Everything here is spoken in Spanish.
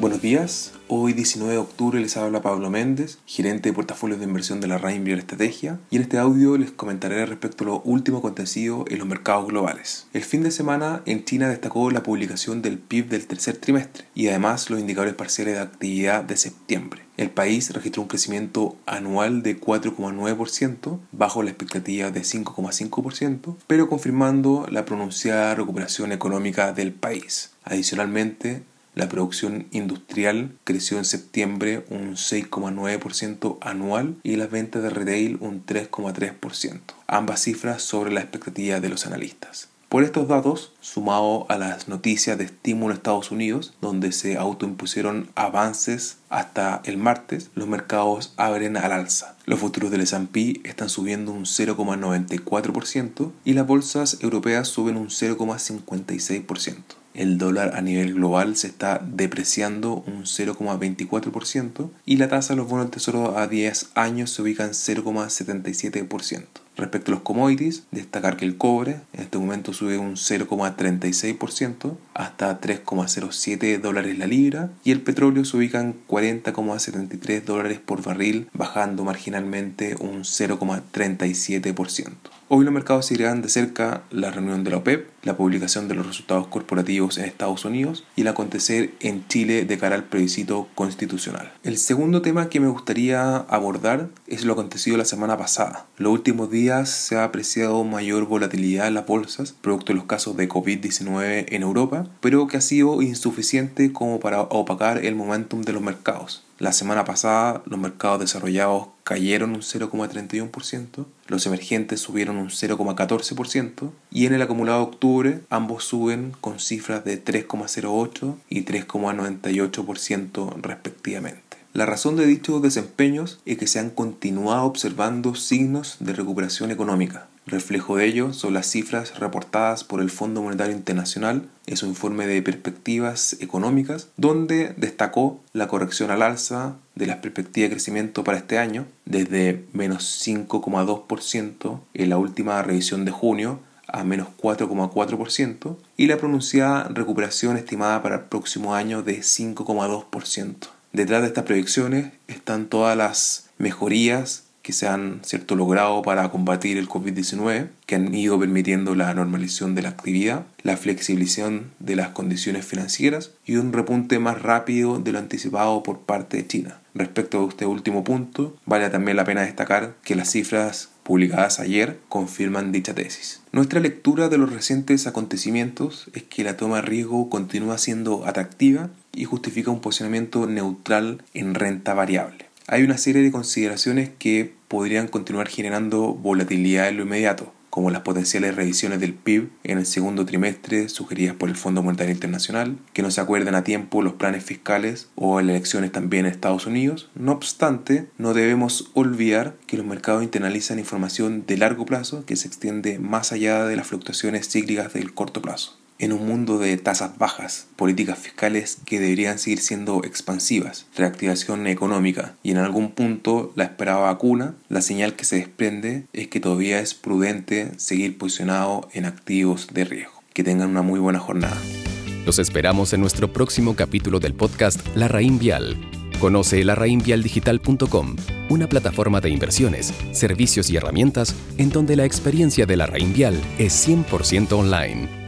Buenos días, hoy 19 de octubre les habla Pablo Méndez, gerente de portafolios de inversión de la Rainvier Estrategia, y en este audio les comentaré respecto a lo último acontecido en los mercados globales. El fin de semana en China destacó la publicación del PIB del tercer trimestre y además los indicadores parciales de actividad de septiembre. El país registró un crecimiento anual de 4,9% bajo la expectativa de 5,5%, pero confirmando la pronunciada recuperación económica del país. Adicionalmente, la producción industrial creció en septiembre un 6,9% anual y las ventas de retail un 3,3%, ambas cifras sobre la expectativa de los analistas. Por estos datos, sumado a las noticias de estímulo en Estados Unidos, donde se autoimpusieron avances hasta el martes, los mercados abren al alza. Los futuros del S&P están subiendo un 0,94% y las bolsas europeas suben un 0,56% el dólar a nivel global se está depreciando un 0,24% y la tasa de los bonos del tesoro a 10 años se ubica en 0,77%. Respecto a los commodities, destacar que el cobre en este momento sube un 0,36% hasta 3,07 dólares la libra y el petróleo se ubica en 40,73 dólares por barril, bajando marginalmente un 0,37%. Hoy los mercados seguirán de cerca la reunión de la OPEP, la publicación de los resultados corporativos en Estados Unidos y el acontecer en Chile de cara al plebiscito constitucional. El segundo tema que me gustaría abordar es lo acontecido la semana pasada. Los últimos días se ha apreciado mayor volatilidad en las bolsas, producto de los casos de COVID-19 en Europa, pero que ha sido insuficiente como para opacar el momentum de los mercados. La semana pasada los mercados desarrollados cayeron un 0,31%, los emergentes subieron un 0,14% y en el acumulado de octubre ambos suben con cifras de 3,08 y 3,98% respectivamente. La razón de dichos desempeños es que se han continuado observando signos de recuperación económica. Reflejo de ello son las cifras reportadas por el Fondo Monetario Internacional en su informe de perspectivas económicas, donde destacó la corrección al alza de las perspectivas de crecimiento para este año, desde menos 5,2% en la última revisión de junio a menos 4,4% y la pronunciada recuperación estimada para el próximo año de 5,2%. Detrás de estas proyecciones están todas las mejorías que se han cierto, logrado para combatir el COVID-19, que han ido permitiendo la normalización de la actividad, la flexibilización de las condiciones financieras y un repunte más rápido de lo anticipado por parte de China. Respecto a este último punto, vale también la pena destacar que las cifras publicadas ayer confirman dicha tesis. Nuestra lectura de los recientes acontecimientos es que la toma de riesgo continúa siendo atractiva y justifica un posicionamiento neutral en renta variable hay una serie de consideraciones que podrían continuar generando volatilidad en lo inmediato, como las potenciales revisiones del PIB en el segundo trimestre sugeridas por el Fondo Monetario Internacional, que no se acuerden a tiempo los planes fiscales o las elecciones también en Estados Unidos. No obstante, no debemos olvidar que los mercados internalizan información de largo plazo que se extiende más allá de las fluctuaciones cíclicas del corto plazo en un mundo de tasas bajas, políticas fiscales que deberían seguir siendo expansivas, reactivación económica y en algún punto la esperada vacuna, la señal que se desprende es que todavía es prudente seguir posicionado en activos de riesgo. Que tengan una muy buena jornada. Los esperamos en nuestro próximo capítulo del podcast La Raín Vial. Conoce larraínvialdigital.com, una plataforma de inversiones, servicios y herramientas en donde la experiencia de la Raín Vial es 100% online.